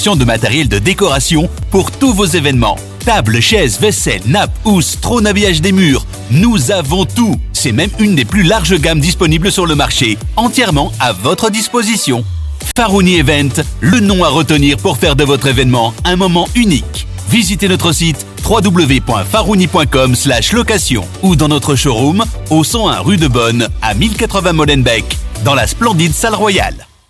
de matériel de décoration pour tous vos événements. Table, chaises, vaisselle, nappes, housses, trône habillage des murs. Nous avons tout. C'est même une des plus larges gammes disponibles sur le marché, entièrement à votre disposition. Farouni Event, le nom à retenir pour faire de votre événement un moment unique. Visitez notre site www.farouni.com location ou dans notre showroom au 101 rue de Bonne à 1080 Molenbeek dans la splendide salle royale.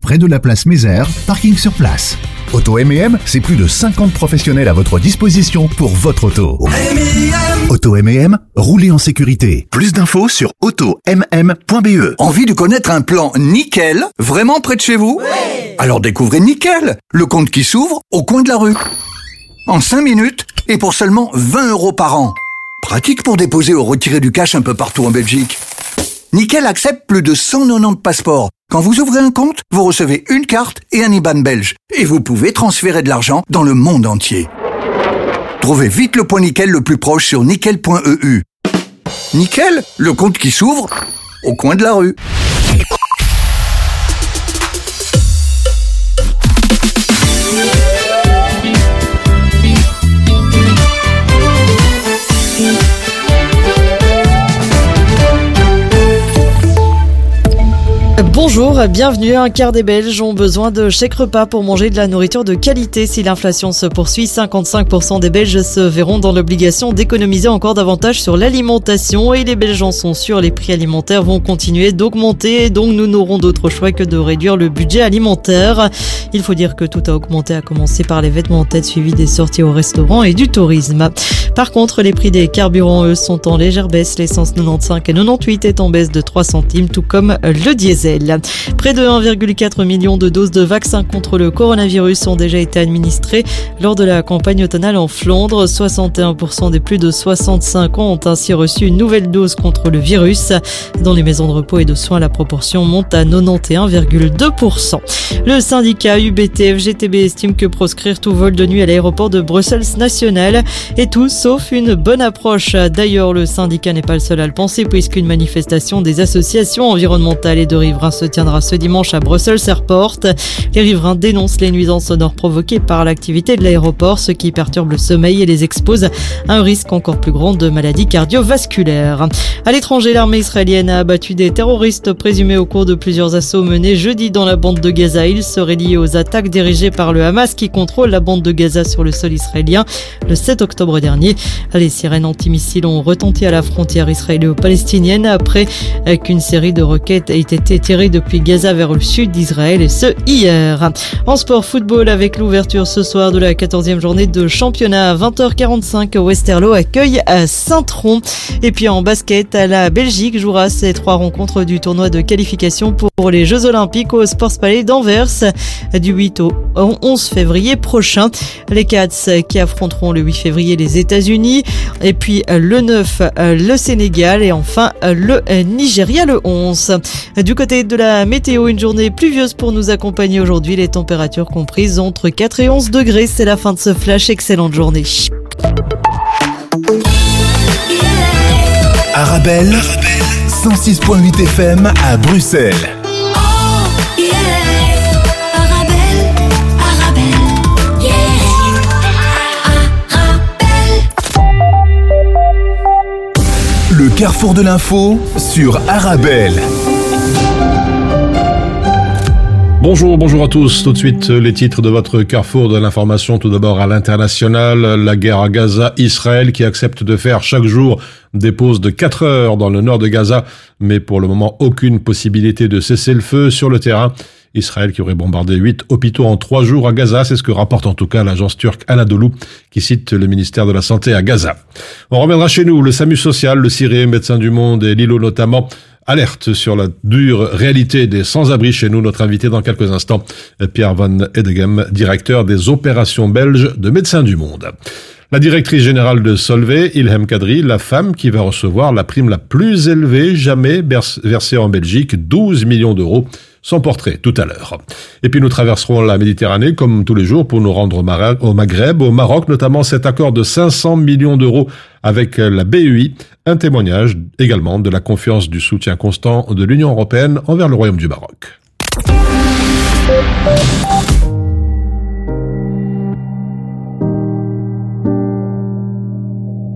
près de la place Mézère, parking sur place. Auto M&M, c'est plus de 50 professionnels à votre disposition pour votre auto. Auto M&M, roulez en sécurité. Plus d'infos sur automm.be. Envie de connaître un plan nickel, vraiment près de chez vous? Alors découvrez Nickel, le compte qui s'ouvre au coin de la rue. En 5 minutes et pour seulement 20 euros par an. Pratique pour déposer ou retirer du cash un peu partout en Belgique. Nickel accepte plus de 190 passeports. Quand vous ouvrez un compte, vous recevez une carte et un IBAN belge. Et vous pouvez transférer de l'argent dans le monde entier. Trouvez vite le point Nickel le plus proche sur nickel.eu. Nickel, le compte qui s'ouvre au coin de la rue. Bonjour, bienvenue. Un quart des Belges ont besoin de chèques repas pour manger de la nourriture de qualité. Si l'inflation se poursuit, 55% des Belges se verront dans l'obligation d'économiser encore davantage sur l'alimentation. Et les Belges en sont sûrs, les prix alimentaires vont continuer d'augmenter. Donc nous n'aurons d'autre choix que de réduire le budget alimentaire. Il faut dire que tout a augmenté, à commencer par les vêtements en tête, suivi des sorties au restaurant et du tourisme. Par contre, les prix des carburants, eux, sont en légère baisse. L'essence 95 et 98 est en baisse de 3 centimes, tout comme le diesel. Près de 1,4 million de doses de vaccins contre le coronavirus ont déjà été administrées lors de la campagne automnale en Flandre. 61% des plus de 65 ans ont ainsi reçu une nouvelle dose contre le virus. Dans les maisons de repos et de soins, la proportion monte à 91,2%. Le syndicat UBT-FGTB estime que proscrire tout vol de nuit à l'aéroport de Bruxelles National est tout sauf une bonne approche. D'ailleurs, le syndicat n'est pas le seul à le penser puisqu'une manifestation des associations environnementales et de riverains se tiendra ce dimanche à Brussels Airport. Les riverains dénoncent les nuisances sonores provoquées par l'activité de l'aéroport, ce qui perturbe le sommeil et les expose à un risque encore plus grand de maladies cardiovasculaires. À l'étranger, l'armée israélienne a abattu des terroristes présumés au cours de plusieurs assauts menés jeudi dans la bande de Gaza. Ils seraient liés aux attaques dirigées par le Hamas qui contrôle la bande de Gaza sur le sol israélien le 7 octobre dernier. Les sirènes antimissiles ont retenti à la frontière israélo-palestinienne après qu'une série de roquettes ait été tirée de depuis Gaza vers le sud d'Israël et ce hier. En sport football avec l'ouverture ce soir de la 14e journée de championnat à 20h45 Westerlo accueille à Saint-Tron. Et puis en basket, la Belgique jouera ses trois rencontres du tournoi de qualification pour les Jeux Olympiques au Sports Palais d'Anvers du 8 au 11 février prochain. Les Cats qui affronteront le 8 février les États-Unis et puis le 9 le Sénégal et enfin le Nigeria le 11. Du côté de la météo, une journée pluvieuse pour nous accompagner aujourd'hui. Les températures comprises entre 4 et 11 degrés. C'est la fin de ce flash. Excellente journée. Arabelle, 106.8 FM à Bruxelles. Le carrefour de l'info sur Arabelle. Bonjour, bonjour à tous. Tout de suite, les titres de votre carrefour de l'information. Tout d'abord à l'international, la guerre à Gaza, Israël qui accepte de faire chaque jour des pauses de 4 heures dans le nord de Gaza, mais pour le moment aucune possibilité de cesser le feu sur le terrain. Israël qui aurait bombardé 8 hôpitaux en 3 jours à Gaza, c'est ce que rapporte en tout cas l'agence turque Anadolu qui cite le ministère de la Santé à Gaza. On reviendra chez nous, le SAMU social, le CIRE, Médecins du Monde et l'ILO notamment alerte sur la dure réalité des sans-abri chez nous. Notre invité dans quelques instants, Pierre Van Edegem, directeur des opérations belges de Médecins du Monde. La directrice générale de Solvay, Ilham Kadri, la femme qui va recevoir la prime la plus élevée jamais versée en Belgique, 12 millions d'euros. Son portrait tout à l'heure. Et puis nous traverserons la Méditerranée comme tous les jours pour nous rendre au Maghreb, au Maroc, notamment cet accord de 500 millions d'euros avec la BEI, un témoignage également de la confiance du soutien constant de l'Union européenne envers le Royaume du Maroc.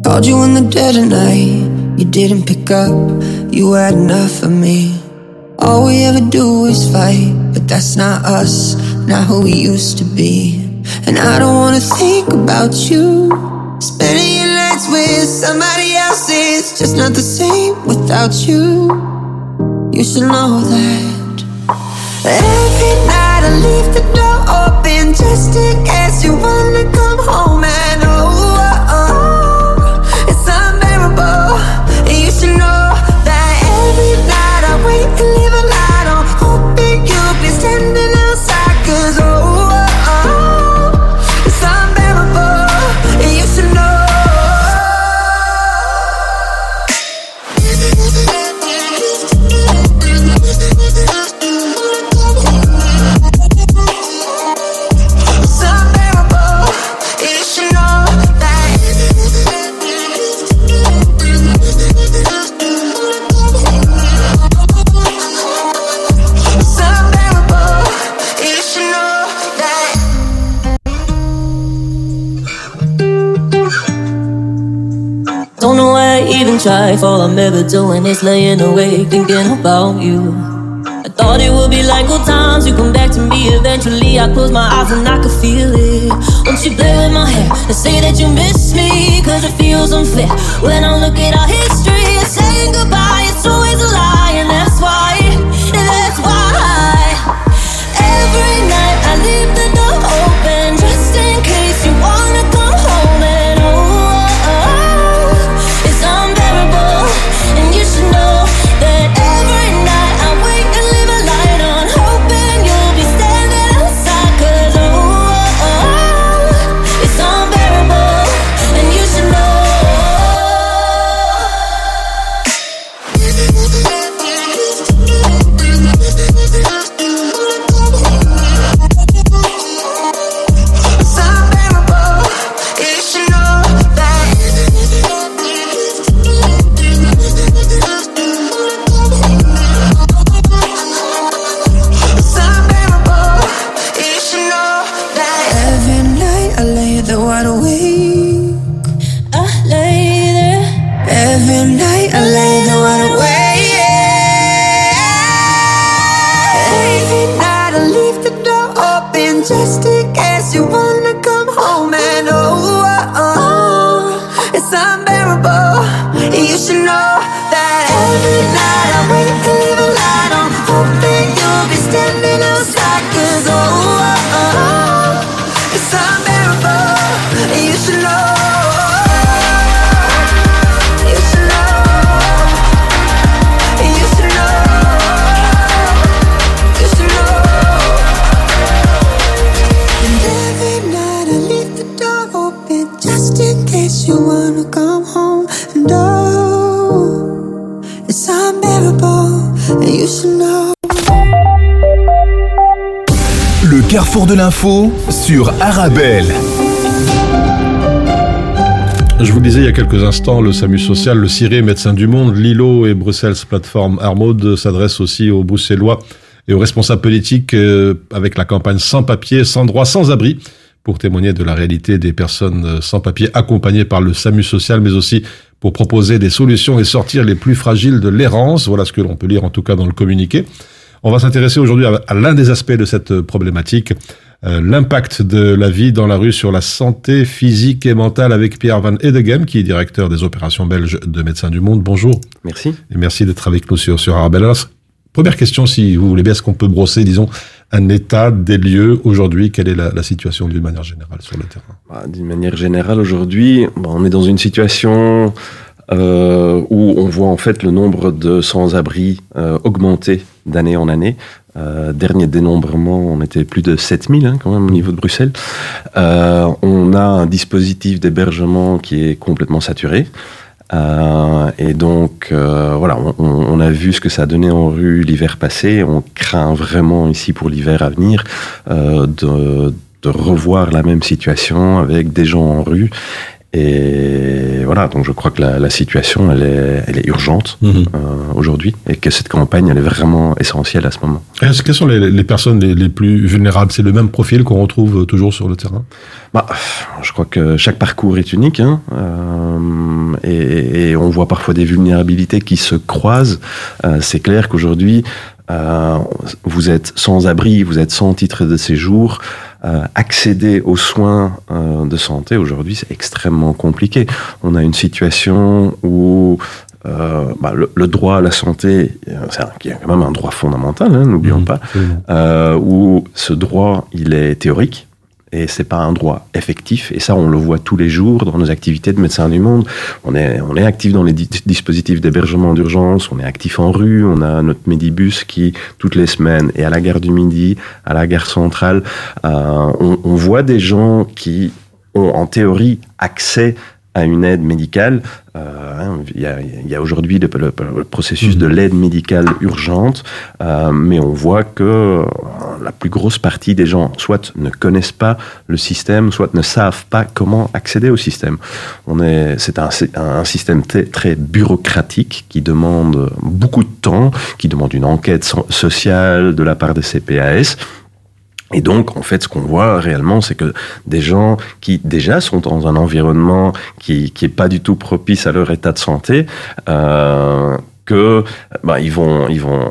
Called you in the dead of night, you didn't pick up, you had enough of me. All we ever do is fight, but that's not us, not who we used to be. And I don't wanna think about you. Spending your nights with somebody else is just not the same without you. You should know that. Every night I leave the door open just in case you wanna come home life, all I'm ever doing is laying awake thinking about you. I thought it would be like old times, you come back to me eventually. I close my eyes and I could feel it. Won't you play with my hair and say that you miss me? Cause it feels unfair when I look at our history sur Arabelle. Je vous le disais il y a quelques instants, le SAMU social, le CIRé, Médecins du Monde, Lilo et Bruxelles Plateforme Armaud s'adressent aussi aux Bruxellois et aux responsables politiques euh, avec la campagne Sans papier, sans droit, sans abri pour témoigner de la réalité des personnes euh, sans papier accompagnées par le SAMU social, mais aussi pour proposer des solutions et sortir les plus fragiles de l'errance. Voilà ce que l'on peut lire en tout cas dans le communiqué. On va s'intéresser aujourd'hui à, à l'un des aspects de cette problématique, euh, l'impact de la vie dans la rue sur la santé physique et mentale avec Pierre Van Edegem, qui est directeur des opérations belges de Médecins du Monde. Bonjour. Merci. Et merci d'être avec nous sur, sur Arabelle. Alors, première question, si vous voulez bien, est-ce qu'on peut brosser, disons, un état des lieux aujourd'hui? Quelle est la, la situation d'une manière générale sur le terrain? Bah, D'une manière générale, aujourd'hui, bon, on est dans une situation euh, où on voit en fait le nombre de sans-abri euh, augmenter d'année en année. Euh, dernier dénombrement, on était plus de 7000 hein, quand même au niveau de Bruxelles. Euh, on a un dispositif d'hébergement qui est complètement saturé. Euh, et donc, voilà, on, a vu ce que ça a donné en rue l'hiver passé. On craint vraiment ici pour l'hiver à venir de revoir la même situation avec des gens en rue et voilà, donc je crois que la, la situation, elle est, elle est urgente mmh. euh, aujourd'hui et que cette campagne, elle est vraiment essentielle à ce moment. Est-ce quelles sont les, les personnes les, les, plus vulnérables? C'est le même profil qu'on retrouve toujours sur le terrain? Bah, Je crois que chaque parcours est unique hein, euh, et, et, on voit parfois des vulnérabilités qui se croisent. Euh, C'est clair qu'aujourd'hui, euh, vous êtes sans abri, vous êtes sans titre de séjour. Euh, accéder aux soins euh, de santé aujourd'hui, c'est extrêmement compliqué. On a une situation où euh, bah, le, le, droit à la santé, c'est quand même un droit fondamental, hein, n'oublions mmh, pas, où ce droit, il est théorique, et c'est pas un droit effectif. Et ça, on le voit tous les jours dans nos activités de médecins du monde. On est, on est actif dans les di dispositifs d'hébergement d'urgence, on est actif en rue, on a notre Médibus qui, toutes les semaines, est à la gare du Midi, à la gare centrale. Euh, on voit des gens qui ont en théorie accès à une aide médicale. Euh, hein, il y a, y a aujourd'hui le, le, le, processus mmh. de l'aide médicale urgente, euh, mais on voit que la plus grosse partie des gens soit ne connaissent pas le système, soit ne savent pas comment accéder au système. On est, c'est un, un, système très, très bureaucratique qui demande beaucoup de temps, qui demande une enquête sociale de la part des CPAS et donc, en fait, ce qu'on voit réellement, c'est que des gens qui déjà sont dans un environnement qui qui est pas du tout propice à leur état de santé, euh, que bah, ils vont ils vont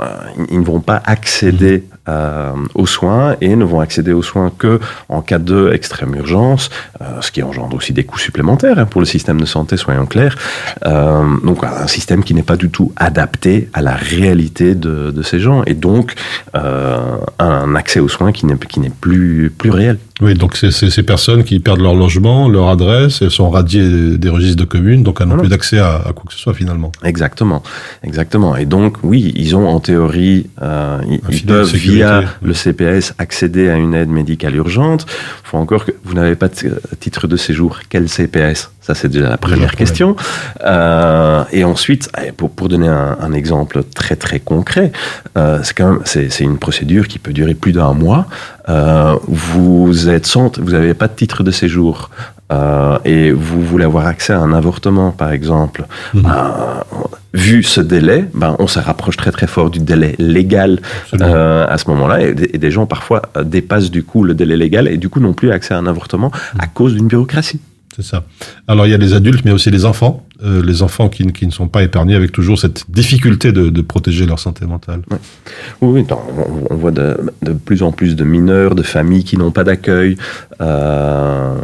euh, ils ne vont pas accéder euh, aux soins et ne vont accéder aux soins que en cas de extrême urgence, euh, ce qui engendre aussi des coûts supplémentaires hein, pour le système de santé, soyons clairs. Euh, donc un système qui n'est pas du tout adapté à la réalité de, ces gens et donc euh, un accès aux soins qui n'est qui n'est plus plus réel. Oui, donc c'est ces personnes qui perdent leur logement, leur adresse, elles sont radiées des registres de communes, donc elles n'ont voilà. plus d'accès à, à, quoi que ce soit finalement. Exactement, exactement. Et donc oui, ils ont en théorie, euh, ils, ils peuvent via oui. le CPS accéder à une aide médicale urgente. Il faut encore que vous n'avez pas de titre de séjour. Quel CPS Ça c'est déjà la première question. Euh, et ensuite, pour, pour donner un, un, exemple très très concret, euh, c'est quand même c'est une procédure qui peut durer plus d'un mois. Euh, vous êtes sans, vous n'avez pas de titre de séjour et vous voulez avoir accès à un avortement, par exemple. Mmh. Euh, vu ce délai, ben, on se rapproche très très fort du délai légal à ce moment-là, et, et, des gens parfois dépassent du coup le délai légal et du coup n'ont plus accès à un avortement à cause d'une bureaucratie. C'est ça. Alors il y a les adultes, mais aussi les enfants. Euh, les enfants qui, qui, ne sont pas épargnés avec toujours cette difficulté de, de protéger leur santé mentale. Oui, non, on, on, voit de, de, plus en plus de mineurs, de familles qui n'ont pas d'accueil. Euh,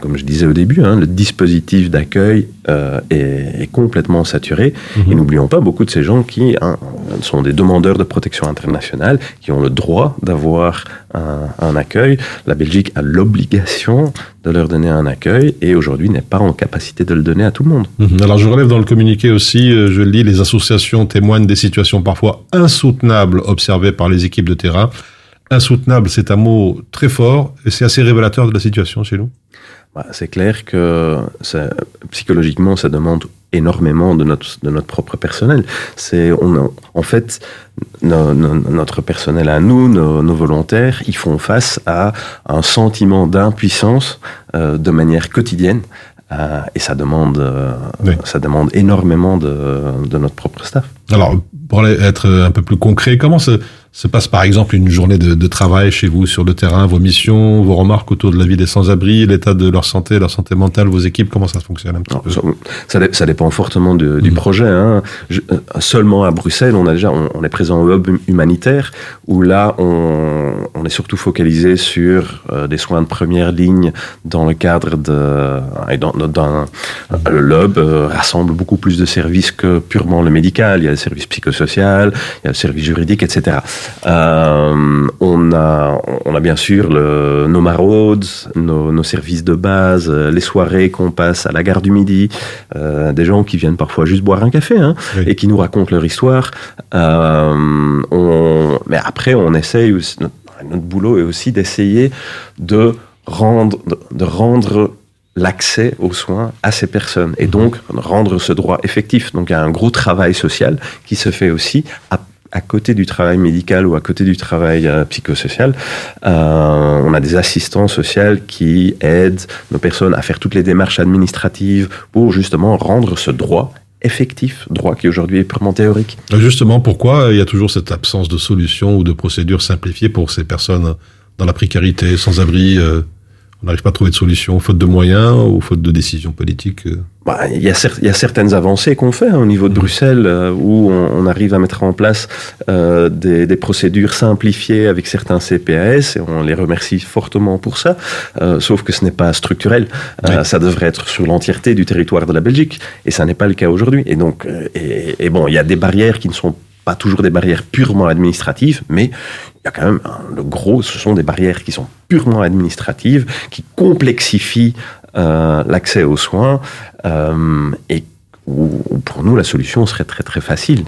comme je disais au début, hein, le dispositif d'accueil euh, est, est, complètement saturé. -hmm. Et n'oublions pas beaucoup de ces gens qui hein, sont des demandeurs de protection internationale, qui ont le droit d'avoir un, un accueil. La Belgique a l'obligation de leur donner un accueil et aujourd'hui n'est pas en capacité de le donner à tout le monde. Mmh. Alors je relève dans le communiqué aussi, euh, je lis, les associations témoignent des situations parfois insoutenables observées par les équipes de terrain. Insoutenable, c'est un mot très fort et c'est assez révélateur de la situation chez nous. Bah, c'est clair que ça, psychologiquement, ça demande énormément de notre, de notre propre personnel. C'est, on, en fait, no, no, notre personnel à nous, nos, nos, volontaires, ils font face à un sentiment d'impuissance euh, de manière quotidienne. Euh, et ça demande, euh, oui. ça demande énormément de, de notre propre staff. Alors, pour être un peu plus concret, comment se, se passe par exemple une journée de, de, travail chez vous sur le terrain, vos missions, vos remarques autour de la vie des sans-abri, l'état de leur santé, leur santé mentale, vos équipes, comment ça fonctionne un petit non, peu? ça, ça, dépend fortement de, du mmh. projet. Hein. Je, euh, seulement à Bruxelles, on a déjà, on, on, est présent au hub humanitaire où là, on, on est surtout focalisé sur euh, des soins de première ligne dans le cadre de, et dans, dans le hub euh, rassemble beaucoup plus de services que purement le médical. Il y a le service psychosocial, il y a le service juridique, etc. Euh, on a, on a bien sûr le, nos maraudes, nos, nos services de base, euh, les soirées qu'on passe à la gare du Midi, euh, des gens qui viennent parfois juste boire un café hein, Oui. et qui nous racontent leur histoire. Euh, on, mais après, on essaye aussi, notre, notre boulot est aussi d'essayer de rendre, de, de rendre l'accès aux soins à ces personnes et donc rendre ce droit effectif. Donc il y a un gros travail social qui se fait aussi à, à côté du travail médical ou à côté du travail euh, psychosocial. Euh, on a des assistants sociaux qui aident nos personnes à faire toutes les démarches administratives pour justement rendre ce droit effectif, droit qui aujourd'hui est purement théorique. Justement, pourquoi il y a toujours cette absence de solution ou de procédure simplifiée pour ces personnes dans la précarité, sans abri euh, On n'arrive pas à trouver de solution, faute de moyens ou faute de décisions politiques euh. Bah, il, y a y certaines avancées qu'on fait hein, au niveau de Bruxelles euh, où on, on arrive à mettre en place euh, des, des procédures simplifiées avec certains CPAS et on les remercie fortement pour ça. Euh, sauf que ce n'est pas structurel. Oui. Ça devrait être sur l'entièreté du territoire de la Belgique et ça n'est pas le cas aujourd'hui. Et donc, et, et bon, il y a des barrières qui ne sont pas toujours des barrières purement administratives, mais il y a quand même le gros, ce sont des barrières qui sont purement administratives, qui complexifient euh, l'accès aux soins euh, et où, où pour nous la solution serait très très facile.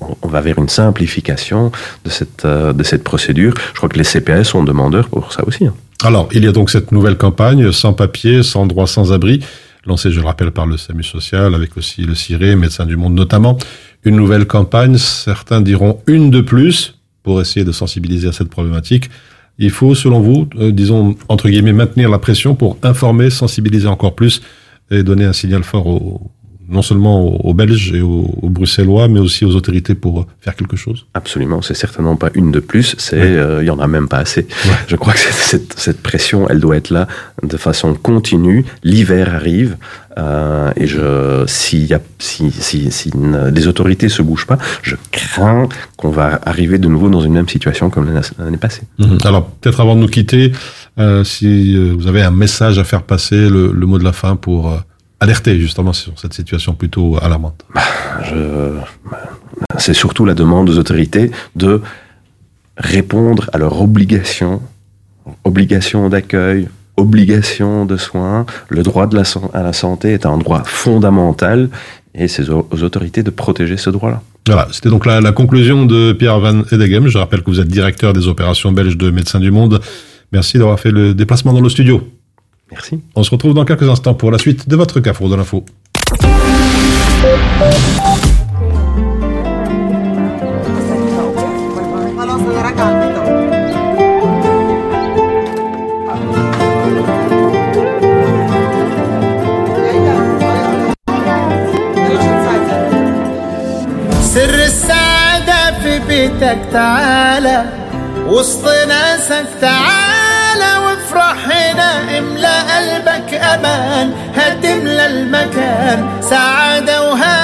On, on va vers une simplification de cette euh, de cette procédure. Je crois que les CPS sont demandeurs pour ça aussi. hein. Alors, il y a donc cette nouvelle campagne, sans papier, sans droit, sans abri, lancée, je le rappelle, par le SAMU social, avec aussi le CIRE, Médecins du Monde notamment. Une nouvelle campagne, certains diront une de plus, pour essayer de sensibiliser à cette problématique. Il faut, selon vous, euh, disons, entre guillemets, maintenir la pression pour informer, sensibiliser encore plus et donner un signal fort aux, non seulement aux, Belges et aux, aux Bruxellois, mais aussi aux autorités pour euh, faire quelque chose. Absolument, c'est certainement pas une de plus, c'est Ouais. euh, il y en a même pas assez. Je crois que cette, pression, elle doit être là de façon continue. L'hiver arrive euh, et je si, y a, si, si, si ne- les autorités se bougent pas, je crains qu'on va arriver de nouveau dans une même situation comme l'année passée. Mhm. Alors, peut-être avant de nous quitter, euh, si vous avez un message à faire passer, le, le mot de la fin pour alerter justement sur cette situation plutôt alarmante. Je- C'est surtout la demande aux autorités de répondre à leurs obligations, obligations d'accueil, obligations de soins. Le droit de la, san- à la santé est un droit fondamental et c'est aux, aux autorités de protéger ce droit-là. Voilà, c'était donc la, la conclusion de Pierre Van Edegem. Je rappelle que vous êtes directeur des opérations belges de Médecins du Monde. Merci d'avoir fait le déplacement dans le studio. Merci. On se retrouve dans quelques instants pour la suite de votre Carrefour de l'info. سر السعادة في بيتك تعالى وسط ناسك تعالى وافرح هنا املى قلبك أمان هتملى المكان سعادة وهنا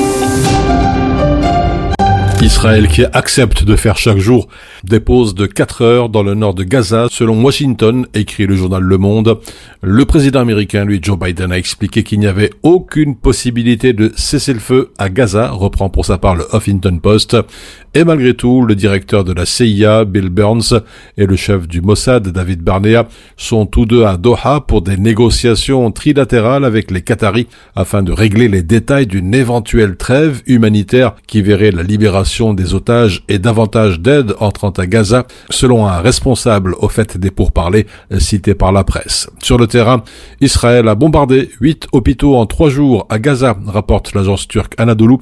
Israël qui accepte de faire chaque jour des pauses de 4 heures dans le nord de Gaza, selon Washington, écrit le journal Le Monde. Le président américain, lui, Joe Biden, a expliqué qu'il n'y avait aucune possibilité de cesser le feu à Gaza, reprend pour sa part le Huffington Post. Et malgré tout, le directeur de la CIA, Bill Burns, et le chef du Mossad, David Barnea, sont tous deux à Doha pour des négociations trilatérales avec les Qataris afin de régler les détails d'une éventuelle trêve humanitaire qui verrait la libération des otages et davantage d'aide entrant à Gaza, selon un responsable au fait des pourparlers cité par la presse. Sur le terrain, Israël a bombardé huit hôpitaux en trois jours à Gaza, rapporte l'agence turque Anadolu,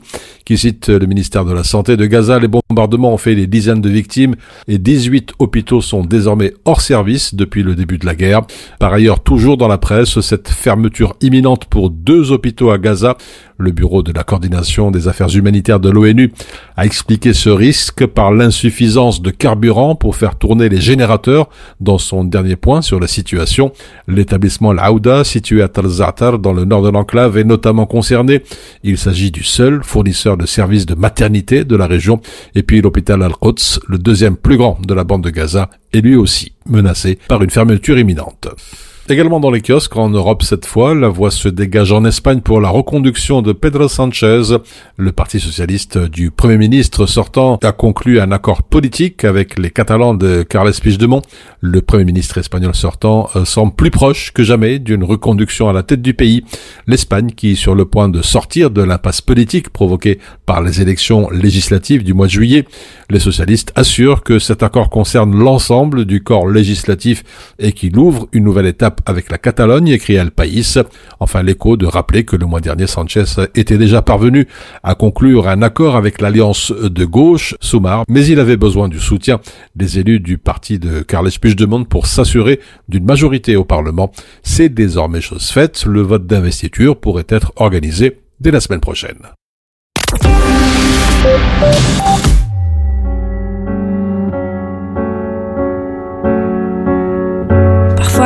qui cite le ministère de la Santé de Gaza. Les bombardements ont fait des dizaines de victimes et 18 hôpitaux sont désormais hors service depuis le début de la guerre. Par ailleurs, toujours dans la presse, cette fermeture imminente pour deux hôpitaux à Gaza, le bureau de la coordination des affaires humanitaires de l'ONU a expliqué ce risque par l'insuffisance de carburant pour faire tourner les générateurs dans son dernier point sur la situation. L'établissement Al-Aouda, situé à Tal Za'atar dans le nord de l'enclave, est notamment concerné. Il s'agit du seul fournisseur de services de maternité de la région. Et puis l'hôpital Al-Quds, le deuxième plus grand de la bande de Gaza, est lui aussi menacé par une fermeture imminente. Également dans les kiosques, en Europe cette fois, la voie se dégage en Espagne pour la reconduction de Pedro Sanchez. Le Parti socialiste du Premier ministre sortant a conclu un accord politique avec les Catalans de Carles Puigdemont. Le Premier ministre espagnol sortant euh, semble plus proche que jamais d'une reconduction à la tête du pays. L'Espagne qui est sur le point de sortir de l'impasse politique provoquée par les élections législatives du mois de juillet. Les socialistes assurent que cet accord concerne l'ensemble du corps législatif et qu'il ouvre une nouvelle étape avec la Catalogne, écrit El. Enfin, l'écho de rappeler que le mois dernier, Sanchez était déjà parvenu à conclure un accord avec l'alliance de gauche, Soumar, mais il avait besoin du soutien des élus du parti de Carles Puigdemont pour s'assurer d'une majorité au Parlement. C'est désormais chose faite. Le vote d'investiture pourrait être organisé dès la semaine prochaine.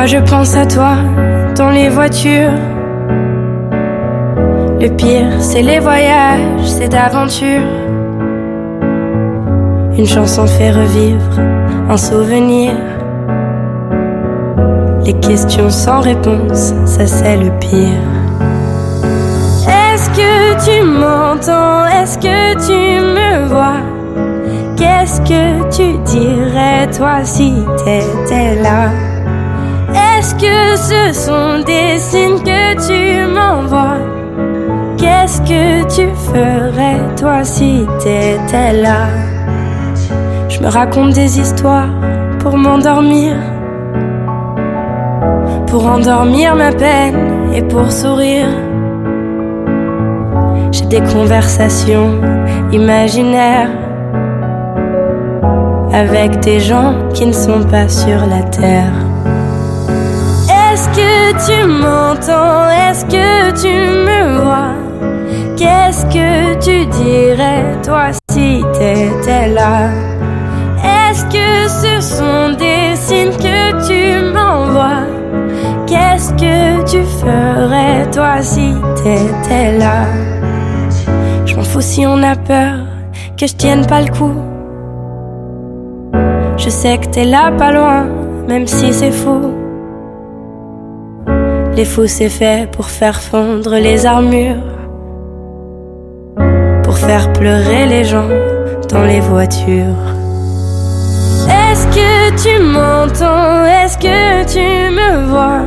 Parfois je pense à toi dans les voitures. Le pire, c'est les voyages, c'est d'aventure. Une chanson fait revivre un souvenir. Les questions sans réponse, ça c'est le pire. Est-ce que tu m'entends? Est-ce que tu me vois? Qu'est-ce que tu dirais toi si t'étais là? Est-ce que ce sont des signes que tu m'envoies? Qu'est-ce que tu ferais toi si t'étais là? Je me raconte des histoires pour m'endormir. Pour endormir ma peine et pour sourire. J'ai des conversations imaginaires Avec des gens qui ne sont pas sur la terre est-ce que tu m'entends? Est-ce que tu me vois? Qu'est-ce que tu dirais toi si t'étais là? Est-ce que ce sont des signes que tu m'envoies? Qu'est-ce que tu ferais toi si t'étais là? Je m'en fous si on a peur que je tienne pas le coup. Je sais que t'es là pas loin même si c'est fou les fous, c'est pour faire fondre les armures, pour faire pleurer les gens dans les voitures. Est-ce que tu m'entends? Est-ce que tu me vois?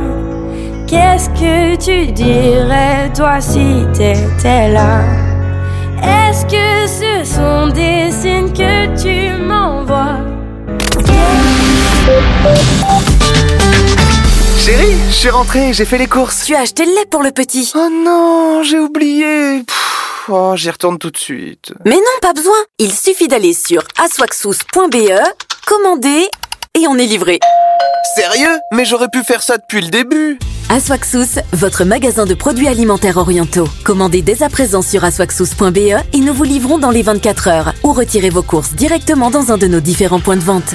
Qu'est-ce que tu dirais toi si t'étais là? Est-ce que ce sont des signes que tu m'envoies? Chérie, je suis rentré, j'ai fait les courses. Tu as acheté le lait pour le petit. Oh non, j'ai oublié. Pff, oh, j'y retourne tout de suite. Mais non, pas besoin. Il suffit d'aller sur aswaxous.be, commander et on est livré. Sérieux? Mais j'aurais pu faire ça depuis le début. Aswaxous, votre magasin de produits alimentaires orientaux. Commandez dès à présent sur aswaxous.be et nous vous livrons dans les 24 heures ou retirez vos courses directement dans un de nos différents points de vente.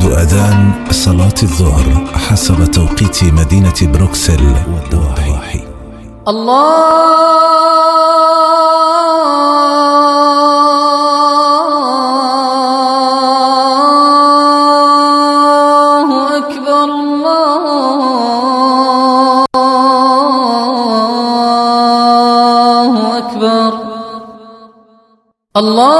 موعد أذان صلاة الظهر حسب توقيت مدينة بروكسل والضواحي. الله أكبر الله أكبر الله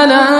على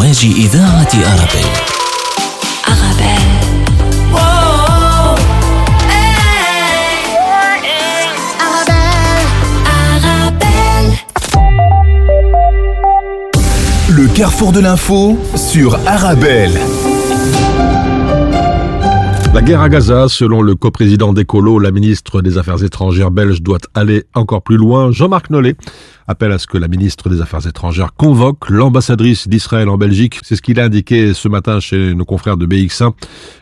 على أمواج إذاعة أرابيل Le carrefour de l'info sur Arabelle. La guerre à Gaza, selon le coprésident d'Ecolo, la ministre des Affaires étrangères belge doit aller encore plus loin. Jean-Marc Nollet appelle à ce que la ministre des Affaires étrangères convoque l'ambassadrice d'Israël en Belgique. C'est ce qu'il a indiqué ce matin chez nos confrères de BX1.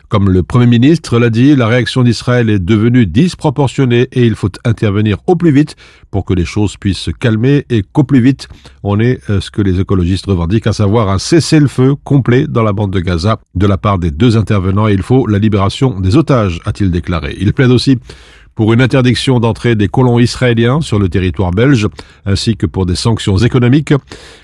Comme le Premier ministre l'a dit, la réaction d'Israël est devenue disproportionnée et il faut intervenir au plus vite pour que les choses puissent se calmer et qu'au plus vite on ait euh, ce que les écologistes revendiquent, à savoir un cessez-le-feu complet dans la bande de Gaza de la part des deux intervenants et il faut la libération des otages, a-t-il déclaré. Il plaide aussi pour une interdiction d'entrée des colons israéliens sur le territoire belge, ainsi que pour des sanctions économiques.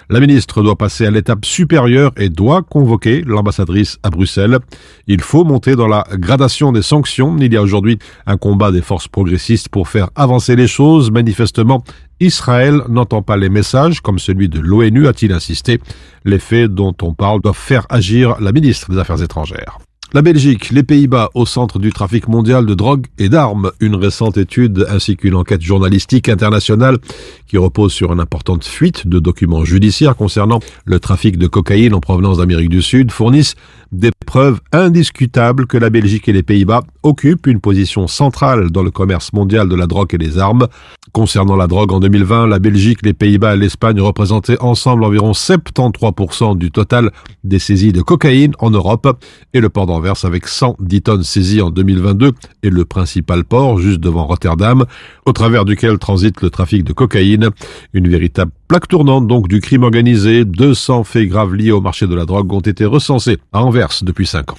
La ministre doit passer à l'étape supérieure et doit convoquer l'ambassadrice à Bruxelles. Il faut monter dans la gradation des sanctions. Il y a aujourd'hui un combat des forces progressistes pour faire avancer les choses. Manifestement, Israël n'entend pas les messages comme celui de l'ONU, a-t-il insisté. Les faits dont on parle doivent faire agir la ministre des Affaires étrangères. La Belgique, les Pays-Bas au centre du trafic mondial de drogue et d'armes. Une récente étude ainsi qu'une enquête journalistique internationale qui repose sur une importante fuite de documents judiciaires concernant le trafic de cocaïne en provenance d'Amérique du Sud fournissent des preuves indiscutables que la Belgique et les Pays-Bas occupent une position centrale dans le commerce mondial de la drogue et des armes. Concernant la drogue en 2020, la Belgique, les Pays-Bas et l'Espagne représentaient ensemble environ 73% du total des saisies de cocaïne en Europe et le port d'Anvers avec 110 tonnes saisies en 2022 est le principal port juste devant Rotterdam au travers duquel transite le trafic de cocaïne. Une véritable plaque tournante donc du crime organisé. 200 faits graves liés au marché de la drogue ont été recensés à Anvers depuis 5 ans.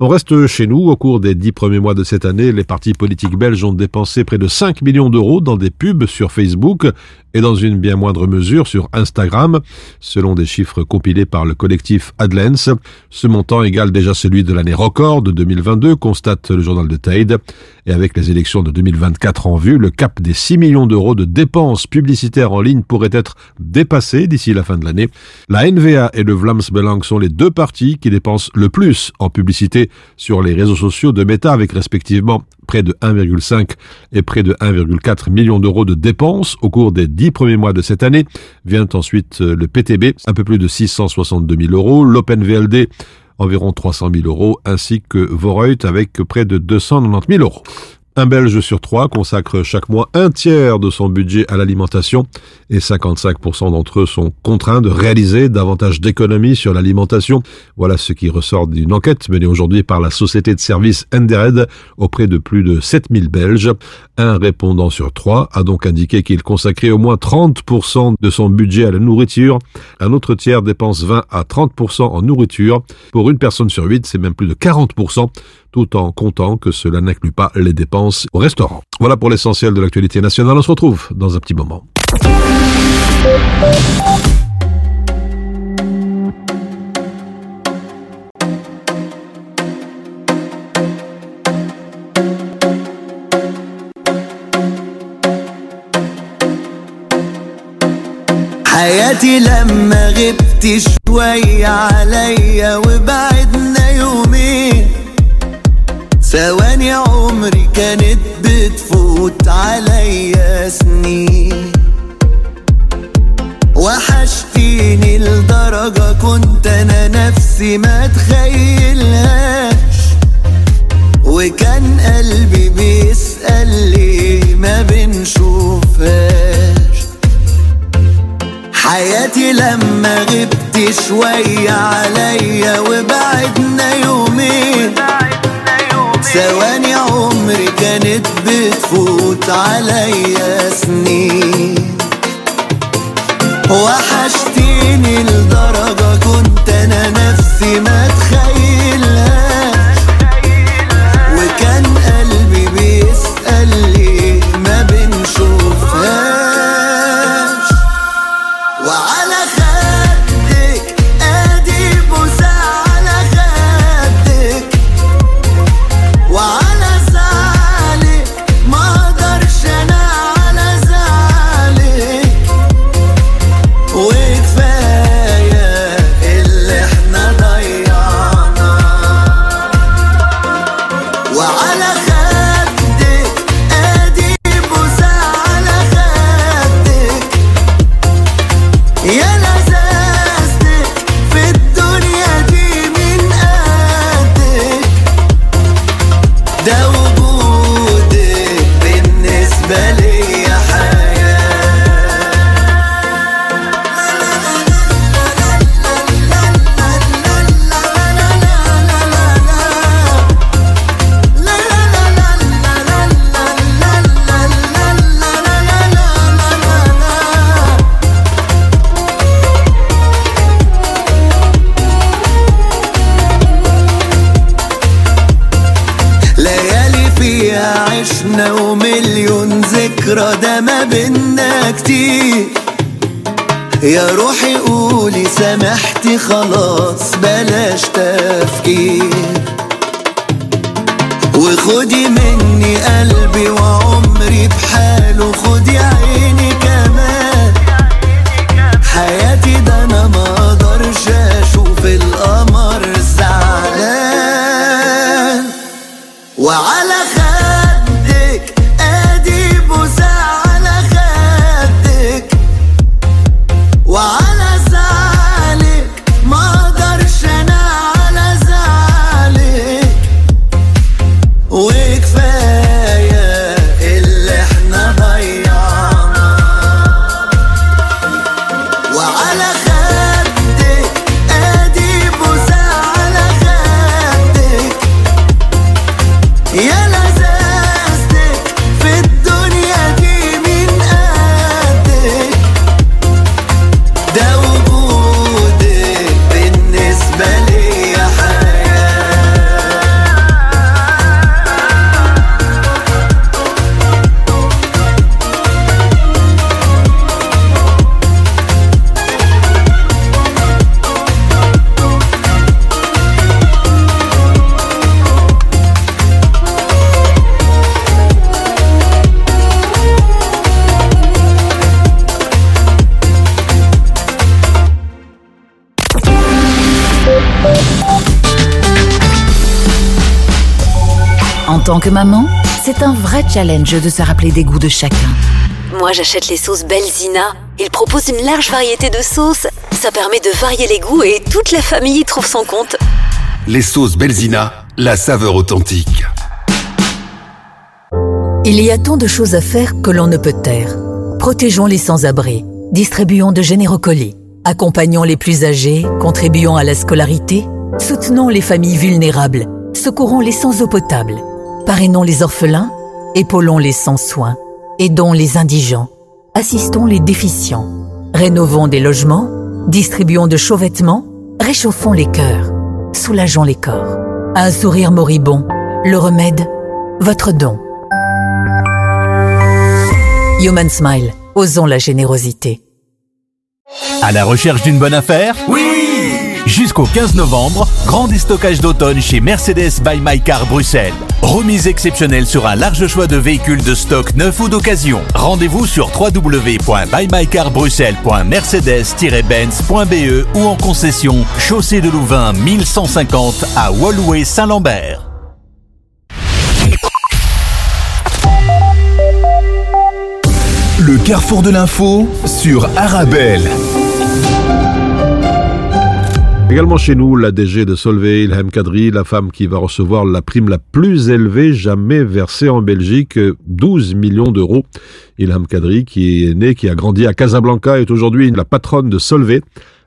On reste chez nous. Au cours des dix premiers mois de cette année, les partis politiques belges ont dépensé près de 5 millions d'euros dans des pubs sur Facebook et dans une bien moindre mesure sur Instagram, selon des chiffres compilés par le collectif Adlens. Ce montant égale déjà celui de l'année record de 2022, constate le journal de Tide. Et avec les élections de 2024 en vue, le cap des 6 millions d'euros de dépenses publicitaires en ligne pourrait être dépassé d'ici la fin de l'année. La NVA et le Vlaams Belang sont les deux partis qui dépensent le plus en publicité sur les réseaux sociaux de Meta avec respectivement près de 1,5 et près de 1,4 millions d'euros de dépenses au cours des dix premiers mois de cette année. Vient ensuite le PTB, un peu plus de 662 000 euros, l'OpenVLD, environ 300 000 euros, ainsi que Voreut avec près de 290 000 euros. Un Belge sur trois consacre chaque mois un tiers de son budget à l'alimentation et 55% d'entre eux sont contraints de réaliser davantage d'économies sur l'alimentation. Voilà ce qui ressort d'une enquête menée aujourd'hui par la société de services Endered auprès de plus de 7000 Belges. Un répondant sur trois a donc indiqué qu'il consacrait au moins 30% de son budget à la nourriture. Un autre tiers dépense 20 à 30% en nourriture. Pour une personne sur huit, c'est même plus de 40% tout en comptant que cela n'inclut pas les dépenses au restaurant. Voilà pour l'essentiel de l'actualité nationale. On se retrouve dans un petit moment. حياتي لما غبت شوية عليا وبعدنا يومين ثواني عمري كانت بتفوت عليا سنين. وحشتيني لدرجة كنت أنا نفسي ما تخيلهاش وكان قلبي بيسأل ليه ما بنشوفهاش. حياتي لما غبت شوية عليا وبعدنا يومين. ثواني عمري كانت بتفوت عليا سنين. وحشتيني لدرجة كنت أنا نفسي ما تخيلهاش ده ما بينا كتير. يا روحي قولي سامحتي خلاص بلاش تفكير. Tant que maman, c'est un vrai challenge de se rappeler des goûts de chacun. Moi, j'achète les sauces Belzina. Ils proposent une large variété de sauces. Ça permet de varier les goûts et toute la famille y trouve son compte. Les sauces Belzina, la saveur authentique. Il y a tant de choses à faire que l'on ne peut taire. Protégeons les sans-abri, distribuons de généreux colis, accompagnons les plus âgés, contribuons à la scolarité, soutenons les familles vulnérables, secourons les sans eau potable, parrainons les orphelins, épaulons les sans soins, aidons les indigents, assistons les déficients, rénovons des logements, distribuons de chauds vêtements, réchauffons les cœurs, soulageons les corps. Un sourire moribond, le remède, votre don. Human Smile, osons la générosité. À la recherche d'une bonne affaire? Oui Jusqu'au 15 novembre, grand déstockage d'automne chez Mercedes by My Car Bruxelles. Remise exceptionnelle sur un large choix de véhicules de stock neufs ou d'occasion. Rendez-vous sur www.bymycarbruxelles.mercedes-benz.be ou en concession chaussée de Louvain 1150 à Walloué Saint-Lambert. Le carrefour de l'info sur Arabelle. Également chez nous, la DG de Solvay, Ilham Kadri, la femme qui va recevoir la prime la plus élevée jamais versée en Belgique, 12 millions d'euros. Ilham Kadri, qui est né, qui a grandi à Casablanca, est aujourd'hui la patronne de Solvay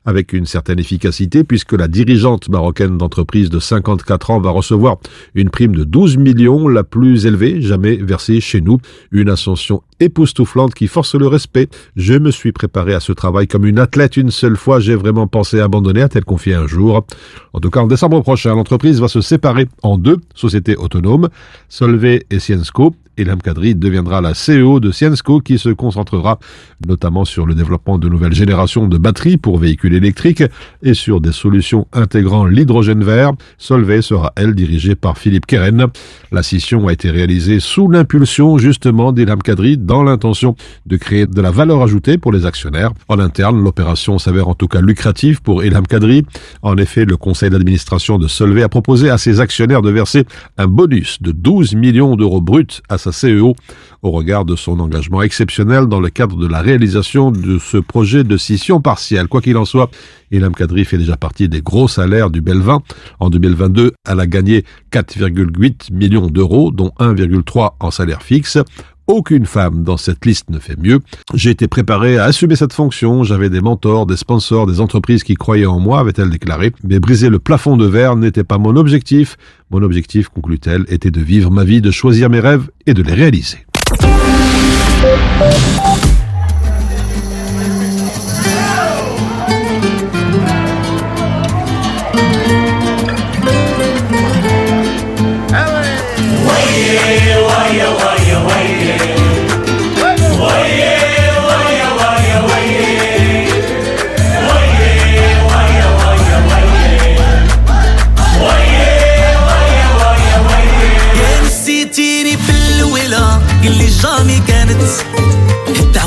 avec une certaine efficacité puisque la dirigeante marocaine d'entreprise de 54 ans va recevoir une prime de 12 millions, la plus élevée jamais versée chez nous. Une ascension époustouflante qui force le respect. Je me suis préparé à ce travail comme une athlète une seule fois. J'ai vraiment pensé abandonner, a-t-elle confié un jour. En tout cas, en décembre prochain, l'entreprise va se séparer en deux sociétés autonomes, Solvay et Ciensco. Ilham Kadri deviendra la CEO de Ciensco qui se concentrera notamment sur le développement de nouvelles générations de batteries pour véhicules électriques et sur des solutions intégrant l'hydrogène vert. Solvay sera, elle, dirigée par Philippe Keren. La scission a été réalisée sous l'impulsion justement d'Ilham Kadri dans l'intention de créer de la valeur ajoutée pour les actionnaires. En interne, l'opération s'avère en tout cas lucrative pour Ilham Kadri. En effet, le conseil d'administration de Solvay a proposé à ses actionnaires de verser un bonus de 12 millions d'euros bruts à sa CEO au regard de son engagement exceptionnel dans le cadre de la réalisation de ce projet de scission partielle. Quoi qu'il en soit, Ilham Kadri fait déjà partie des gros salaires du Belvin. En 2022, elle a gagné 4,8 millions d'euros, dont 1,3 en salaire fixe. Aucune femme dans cette liste ne fait mieux. J'ai été préparé à assumer cette fonction. J'avais des mentors, des sponsors, des entreprises qui croyaient en moi, avait-elle déclaré. Mais briser le plafond de verre n'était pas mon objectif. Mon objectif, conclut-elle, était de vivre ma vie, de choisir mes rêves et de les réaliser.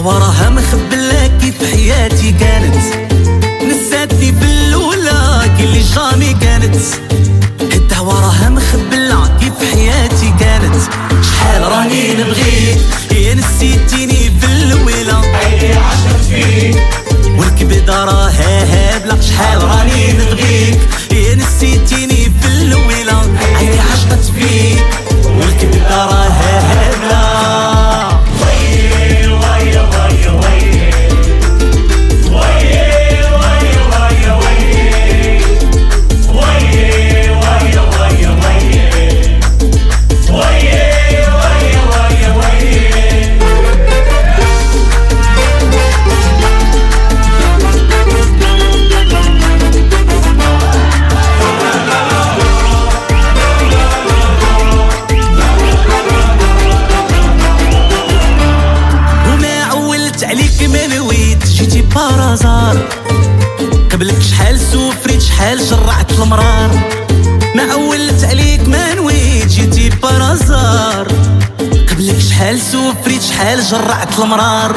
وراها مخبي Aslam Rana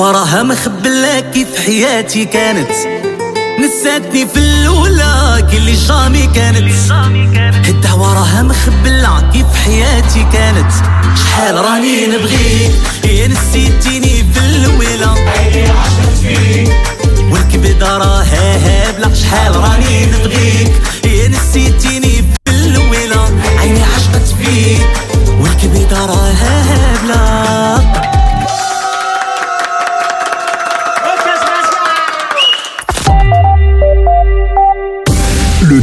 الدعوة راها مخبلة كيف حياتي كانت. نساتني في الولا اللي جامي كانت. الدعوة راها مخبلة كيف حياتي كانت. شحال راني نبغيك يا نسيتيني في فيك والكبدة راها هابلة. شحال راني نبغيك يا نسيتيني في اللويلة عيني عشقت فيك. والكبدة راها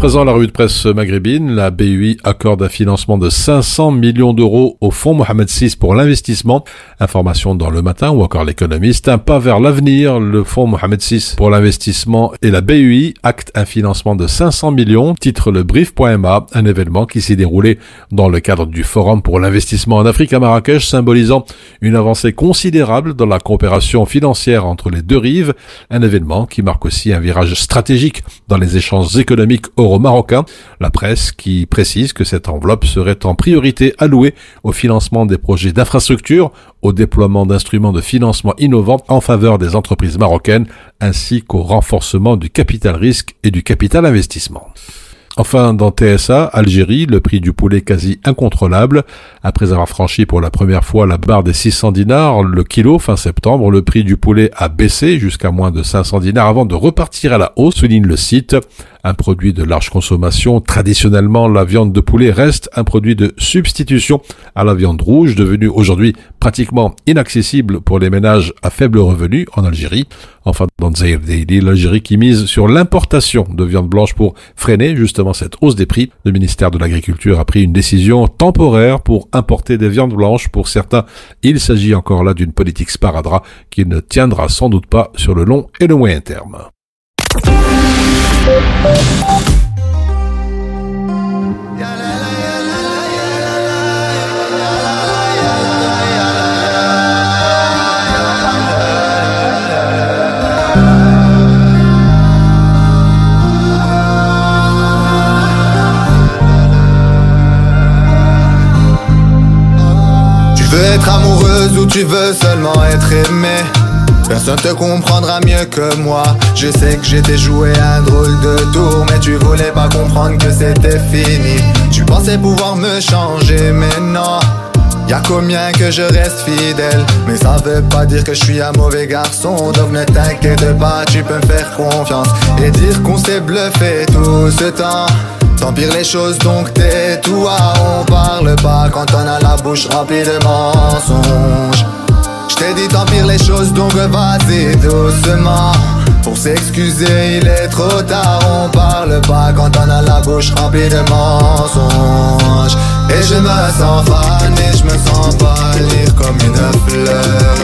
Présent, la revue de presse maghrébine, la BUI accorde un financement de 500 millions d'euros au fonds Mohamed VI pour l'investissement. Information dans le matin ou encore l'économiste. Un pas vers l'avenir, le fonds Mohamed VI pour l'investissement et la BUI acte un financement de 500 millions, titre le brief.ma, un événement qui s'est déroulé dans le cadre du forum pour l'investissement en Afrique à Marrakech, symbolisant une avancée considérable dans la coopération financière entre les deux rives, un événement qui marque aussi un virage stratégique dans les échanges économiques euro-marocain. La presse qui précise que cette enveloppe serait en priorité allouée au financement des projets d'infrastructure, au déploiement d'instruments de financement innovants en faveur des entreprises marocaines, ainsi qu'au renforcement du capital risque et du capital investissement. Enfin, dans TSA, Algérie, le prix du poulet quasi incontrôlable. Après avoir franchi pour la première fois la barre des 600 dinars le kilo fin septembre, le prix du poulet a baissé jusqu'à moins de 500 dinars avant de repartir à la hausse, souligne le site. Un produit de large consommation, traditionnellement la viande de poulet reste un produit de substitution à la viande rouge, devenue aujourd'hui pratiquement inaccessible pour les ménages à faible revenu en Algérie. Enfin, dans Zahir Daily, l'Algérie qui mise sur l'importation de viande blanche pour freiner justement cette hausse des prix. Le ministère de l'Agriculture a pris une décision temporaire pour importer des viandes blanches. Pour certains, il s'agit encore là d'une politique sparadrap qui ne tiendra sans doute pas sur le long et le moyen terme. Tu veux être amoureuse ou tu veux seulement être aimée? Personne te comprendra mieux que moi. Je sais que j'étais joué un drôle de tour Mais tu voulais pas comprendre que c'était fini. Tu pensais pouvoir me changer mais non. Y'a combien que je reste fidèle? Mais ça veut pas dire que je suis un mauvais garçon. Donc ne t'inquiète pas, tu peux me faire confiance Et dire qu'on s'est bluffé tout ce temps. T'empires les choses donc tais-toi. On parle pas quand on a la bouche remplie de mensonges je t'ai dit t'empires les choses donc vas-y doucement. Pour s'excuser il est trop tard On parle pas quand on a la bouche remplie de mensonges. Et je me sens fan et je me sens pâlir comme une fleur.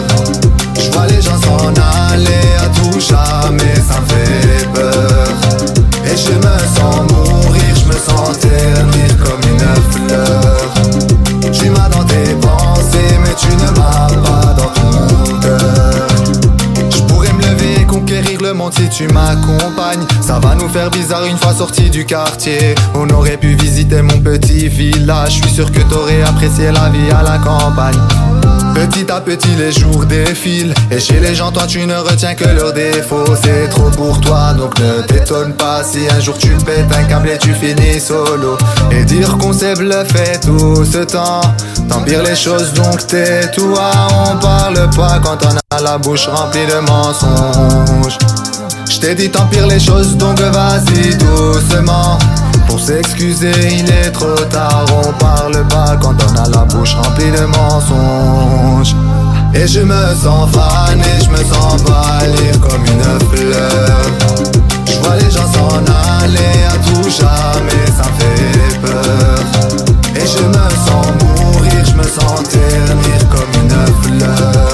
Je vois les gens s'en aller à tout jamais quartier. On aurait pu visiter mon petit village. Je suis sûr que t'aurais apprécié la vie à la campagne. Petit à petit les jours défilent. Et chez les gens toi tu ne retiens que leurs défauts. C'est trop pour toi donc ne t'étonne pas. Si un jour tu pètes un câble et tu finis solo. Et dire qu'on s'est bluffé tout ce temps. T'empires les choses donc tais-toi. On parle pas quand on a la bouche remplie de mensonges Je t'ai dit t'empires les choses donc vas-y doucement pour s'excuser, il est trop tard. On parle pas quand on a la bouche remplie de mensonges. Et je me sens fan je me sens pâlir comme une fleur. Je vois les gens s'en aller à tout jamais, ça me fait peur. Et je me sens mourir, je me sens ternir comme une fleur.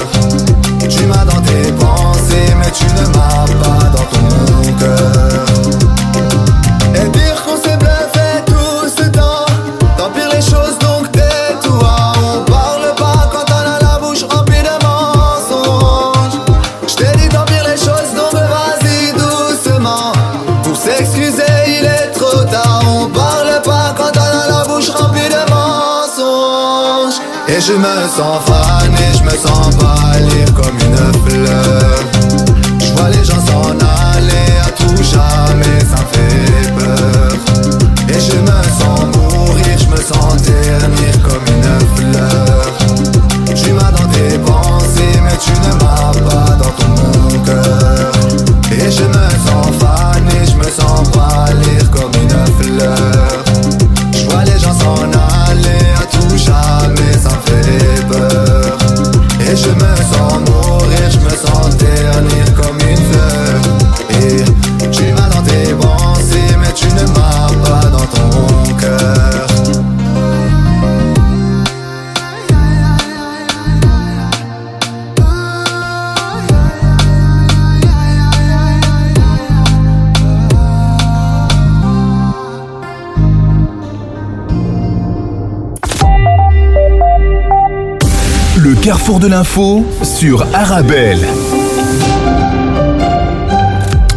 Je me sens fan et je me sens pâlir comme une fleur carrefour de l'info sur Arabelle.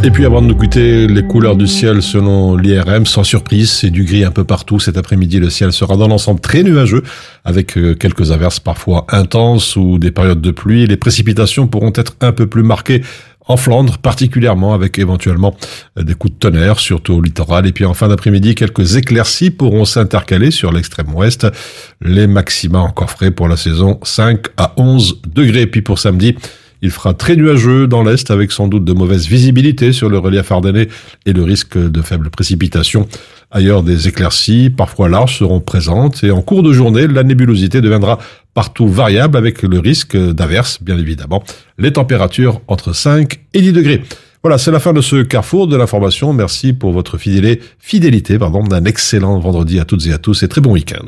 Et puis avant de nous quitter, les couleurs du ciel selon l'IRM, sans surprise, c'est du gris un peu partout. Cet après-midi, le ciel sera dans l'ensemble très nuageux, avec euh, quelques averses parfois intenses ou des périodes de pluie. Les précipitations pourront être un peu plus marquées en Flandre, particulièrement avec éventuellement euh, des coups de tonnerre, surtout au littoral. Et puis en fin d'après-midi, quelques éclaircies pourront s'intercaler sur l'extrême ouest. Les maxima encore frais pour la saison, 5 à 11 degrés. Et puis pour samedi, il fera très nuageux dans l'est avec sans doute de mauvaise visibilité sur le relief ardennais et le risque de faibles précipitations. Ailleurs, des éclaircies, parfois larges, seront présentes et en cours de journée, la nébulosité deviendra partout variable avec le risque d'averses, bien évidemment. Les températures entre 5 et 10 degrés. Voilà, c'est la fin de ce carrefour de l'information. Merci pour votre fidélité, fidélité d'un excellent vendredi à toutes et à tous et très bon week-end.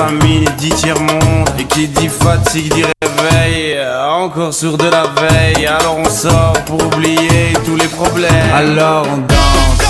Famine dit tiers-monde. Et qui dit fatigue dit réveil. Encore sur de la veille. Alors on sort pour oublier tous les problèmes. Alors on danse.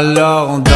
Alors on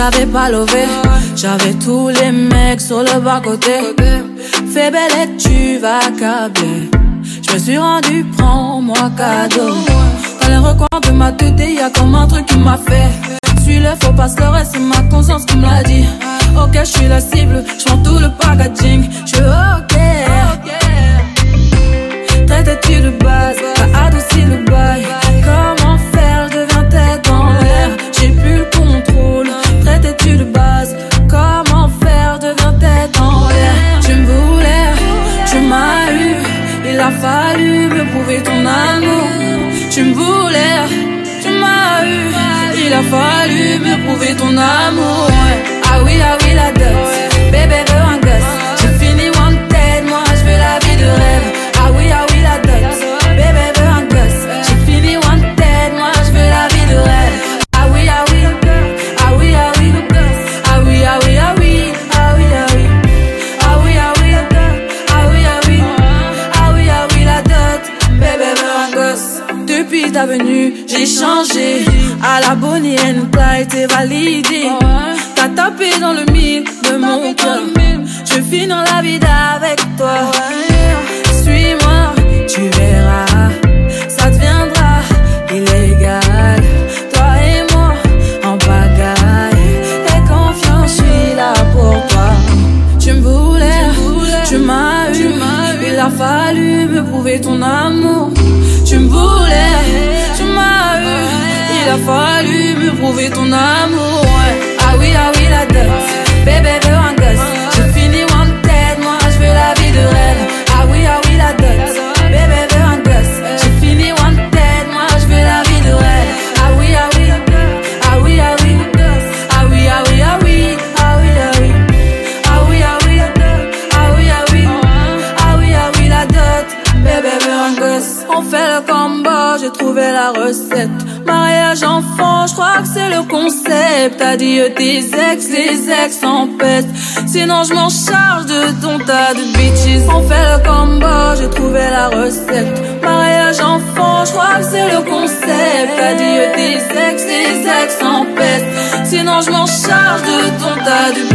j'avais pas levé. J'avais tous les mecs sur le bas côté. Fais belle et tu vas câbler. Je me suis rendu, prends-moi cadeau. Dans les recoins de ma tête, y a comme un truc qui m'a fait. Suis-le, faut pas se leurrer, c'est ma conscience qui me l'a dit. Ok, je suis la cible, je tout le packaging. Je suis ok. Traite-tu de base, t'as adouci le bail. Mariage enfant, je crois que c'est le concept. Adieu tes ex, les ex en peste. Sinon je m'en charge de ton tas de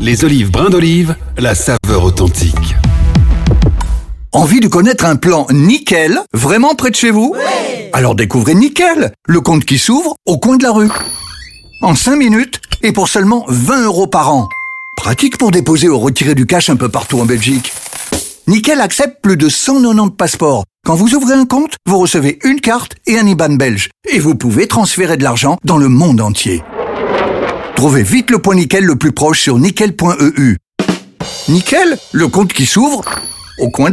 Les olives brins d'olive, la saveur authentique. Envie de connaître un plan nickel vraiment près de chez vous? Alors découvrez Nickel, le compte qui s'ouvre au coin de la rue. En 5 minutes et pour seulement 20 euros par an. Pratique pour déposer ou retirer du cash un peu partout en Belgique. Nickel accepte plus de 190 passeports. Quand vous ouvrez un compte, vous recevez une carte et un IBAN belge. Et vous pouvez transférer de l'argent dans le monde entier. Trouvez vite le point Nickel le plus proche sur nickel.eu. Nickel, le compte qui s'ouvre au coin de la